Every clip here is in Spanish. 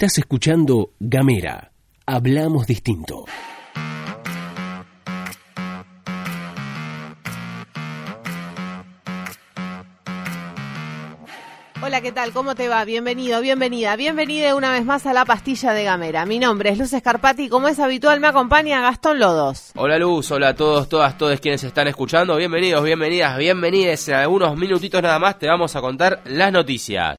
Estás escuchando Gamera. Hablamos distinto. Hola, ¿qué tal? ¿Cómo te va? Bienvenido, bienvenida, bienvenida una vez más a la pastilla de Gamera. Mi nombre es Luz Escarpati y como es habitual me acompaña Gastón Lodos. Hola Luz, hola a todos, todas, todos quienes están escuchando. Bienvenidos, bienvenidas, bienvenides. En algunos minutitos nada más te vamos a contar las noticias.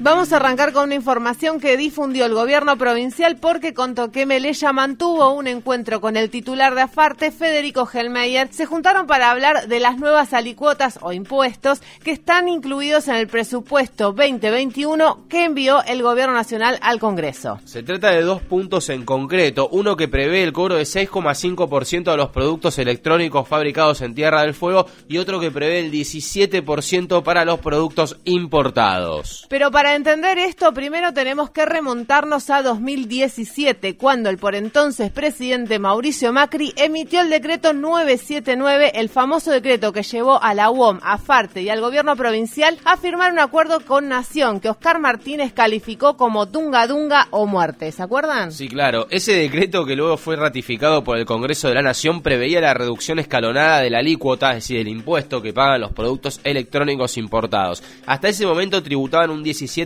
Vamos a arrancar con una información que difundió el gobierno provincial porque contó que Melella mantuvo un encuentro con el titular de Afarte, Federico Helmeyer. Se juntaron para hablar de las nuevas alicuotas o impuestos que están incluidos en el presupuesto 2021 que envió el gobierno nacional al Congreso. Se trata de dos puntos en concreto, uno que prevé el cobro de 6,5% de los productos electrónicos fabricados en Tierra del Fuego y otro que prevé el 17% para los productos importados. Pero para entender esto, primero tenemos que remontarnos a 2017, cuando el por entonces presidente Mauricio Macri emitió el decreto 979, el famoso decreto que llevó a la UOM, a FARTE y al gobierno provincial a firmar un acuerdo con Nación que Oscar Martínez calificó como Dunga Dunga o muerte. ¿Se acuerdan? Sí, claro. Ese decreto que luego fue ratificado por el Congreso de la Nación preveía la reducción escalonada de la alícuota, es decir, el impuesto que pagan los productos electrónicos importados. Hasta ese momento tributaban un 17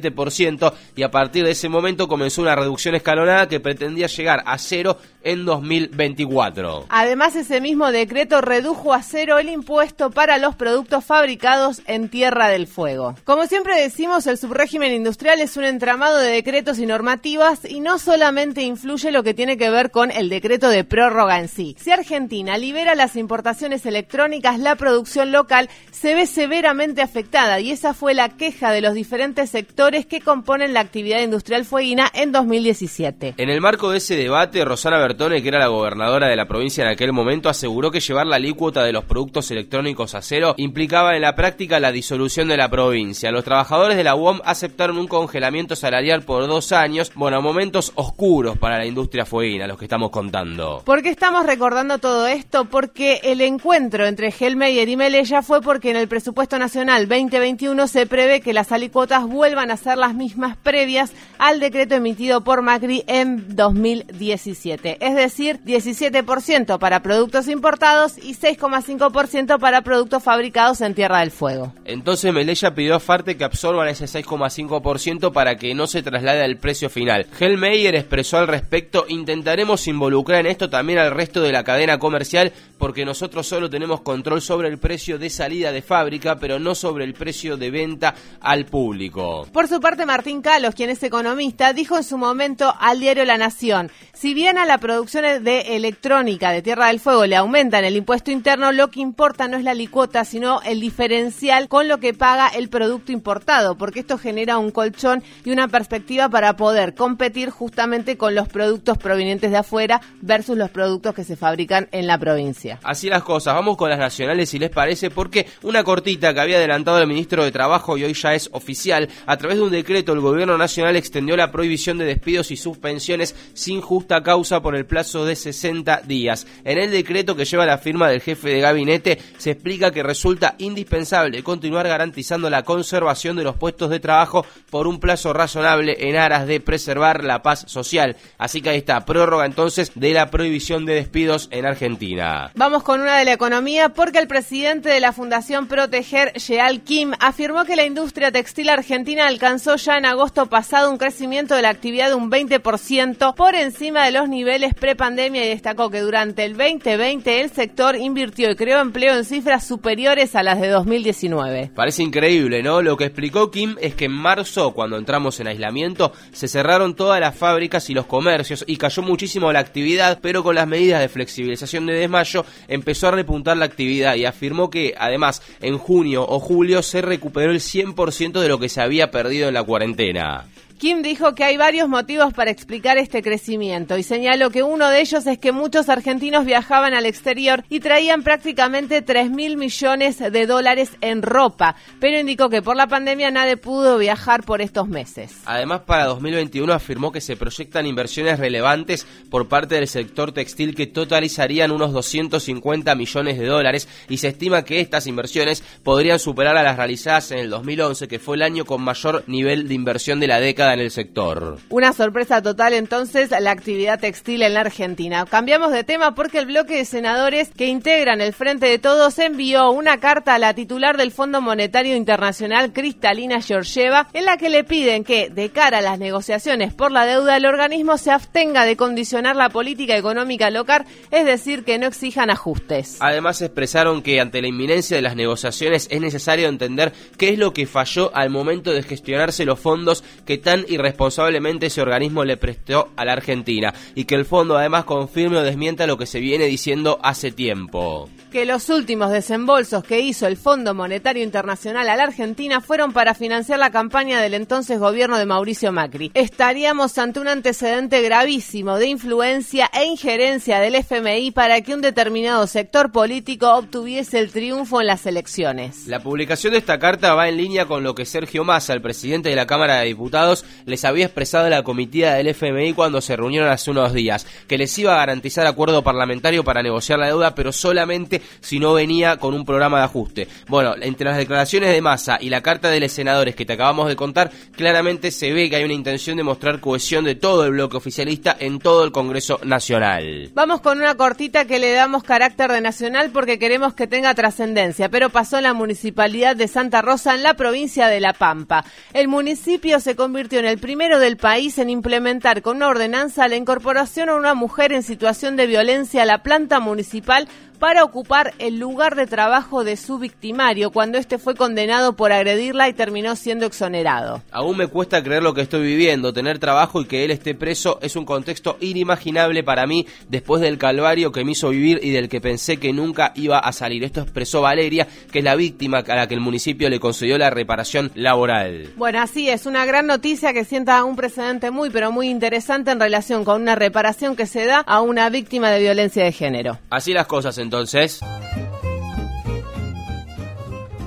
y a partir de ese momento comenzó una reducción escalonada que pretendía llegar a cero en 2024. Además, ese mismo decreto redujo a cero el impuesto para los productos fabricados en Tierra del Fuego. Como siempre decimos, el subrégimen industrial es un entramado de decretos y normativas y no solamente influye lo que tiene que ver con el decreto de prórroga en sí. Si Argentina libera las importaciones electrónicas, la producción local se ve severamente afectada y esa fue la queja de los diferentes sectores que componen la actividad industrial fueguina en 2017. En el marco de ese debate, Rosana Bertone, que era la gobernadora de la provincia en aquel momento, aseguró que llevar la alícuota de los productos electrónicos a cero implicaba en la práctica la disolución de la provincia. Los trabajadores de la UOM aceptaron un congelamiento salarial por dos años, bueno, momentos oscuros para la industria fueguina, los que estamos contando. ¿Por qué estamos recordando todo esto? Porque el encuentro entre Helmeyer y Melella fue porque en el presupuesto nacional 2021 se prevé que las alícuotas vuelvan a ser las mismas previas al decreto emitido por Macri en 2017. Es decir, 17% para productos importados y 6,5% para productos fabricados en Tierra del Fuego. Entonces Melella pidió a Farte que absorban ese 6,5% para que no se traslade al precio final. Hellmeyer expresó al respecto, intentaremos involucrar en esto también al resto de la cadena comercial porque nosotros solo tenemos control sobre el precio de salida de fábrica, pero no sobre el precio de venta al público. Su parte, Martín Calos, quien es economista, dijo en su momento al diario La Nación, si bien a la producción de electrónica de Tierra del Fuego le aumentan el impuesto interno, lo que importa no es la licuota, sino el diferencial con lo que paga el producto importado, porque esto genera un colchón y una perspectiva para poder competir justamente con los productos provenientes de afuera versus los productos que se fabrican en la provincia. Así las cosas, vamos con las nacionales si les parece, porque una cortita que había adelantado el ministro de Trabajo y hoy ya es oficial, a través de un decreto, el gobierno nacional extendió la prohibición de despidos y suspensiones sin justa causa por el plazo de 60 días. En el decreto que lleva la firma del jefe de gabinete se explica que resulta indispensable continuar garantizando la conservación de los puestos de trabajo por un plazo razonable en aras de preservar la paz social. Así que ahí está, prórroga entonces de la prohibición de despidos en Argentina. Vamos con una de la economía porque el presidente de la Fundación Proteger, Sheal Kim, afirmó que la industria textil argentina alcanzó ya en agosto pasado un crecimiento de la actividad de un 20% por encima de los niveles prepandemia y destacó que durante el 2020 el sector invirtió y creó empleo en cifras superiores a las de 2019. Parece increíble, ¿no? Lo que explicó Kim es que en marzo, cuando entramos en aislamiento, se cerraron todas las fábricas y los comercios y cayó muchísimo la actividad, pero con las medidas de flexibilización de desmayo empezó a repuntar la actividad y afirmó que además en junio o julio se recuperó el 100% de lo que se había perdido en la cuarentena. Kim dijo que hay varios motivos para explicar este crecimiento y señaló que uno de ellos es que muchos argentinos viajaban al exterior y traían prácticamente 3 mil millones de dólares en ropa, pero indicó que por la pandemia nadie pudo viajar por estos meses. Además, para 2021 afirmó que se proyectan inversiones relevantes por parte del sector textil que totalizarían unos 250 millones de dólares y se estima que estas inversiones podrían superar a las realizadas en el 2011, que fue el año con mayor nivel de inversión de la década en el sector. Una sorpresa total entonces la actividad textil en la Argentina. Cambiamos de tema porque el bloque de senadores que integran el Frente de Todos envió una carta a la titular del Fondo Monetario Internacional, Cristalina Georgieva, en la que le piden que, de cara a las negociaciones por la deuda, el organismo se abstenga de condicionar la política económica local, es decir, que no exijan ajustes. Además expresaron que ante la inminencia de las negociaciones es necesario entender qué es lo que falló al momento de gestionarse los fondos que tan irresponsablemente ese organismo le prestó a la Argentina y que el fondo además confirme o desmienta lo que se viene diciendo hace tiempo que los últimos desembolsos que hizo el Fondo Monetario Internacional a la Argentina fueron para financiar la campaña del entonces gobierno de Mauricio Macri. Estaríamos ante un antecedente gravísimo de influencia e injerencia del FMI para que un determinado sector político obtuviese el triunfo en las elecciones. La publicación de esta carta va en línea con lo que Sergio Massa, el presidente de la Cámara de Diputados, les había expresado la comitiva del FMI cuando se reunieron hace unos días, que les iba a garantizar acuerdo parlamentario para negociar la deuda, pero solamente si no venía con un programa de ajuste. Bueno, entre las declaraciones de Massa y la carta de los senadores que te acabamos de contar, claramente se ve que hay una intención de mostrar cohesión de todo el bloque oficialista en todo el Congreso Nacional. Vamos con una cortita que le damos carácter de nacional porque queremos que tenga trascendencia, pero pasó en la municipalidad de Santa Rosa en la provincia de La Pampa. El municipio se convirtió el primero del país en implementar con una ordenanza la incorporación a una mujer en situación de violencia a la planta municipal para ocupar el lugar de trabajo de su victimario cuando este fue condenado por agredirla y terminó siendo exonerado. Aún me cuesta creer lo que estoy viviendo, tener trabajo y que él esté preso es un contexto inimaginable para mí después del calvario que me hizo vivir y del que pensé que nunca iba a salir. Esto expresó Valeria, que es la víctima a la que el municipio le concedió la reparación laboral. Bueno, así es, una gran noticia que sienta un precedente muy pero muy interesante en relación con una reparación que se da a una víctima de violencia de género. Así las cosas entonces entonces.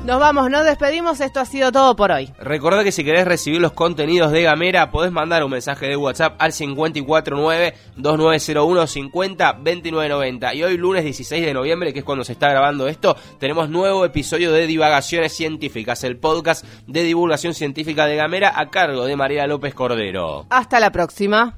Nos vamos, nos despedimos. Esto ha sido todo por hoy. Recuerda que si querés recibir los contenidos de Gamera, podés mandar un mensaje de WhatsApp al 549-2901-50-2990. Y hoy, lunes 16 de noviembre, que es cuando se está grabando esto, tenemos nuevo episodio de Divagaciones Científicas, el podcast de divulgación científica de Gamera a cargo de María López Cordero. Hasta la próxima.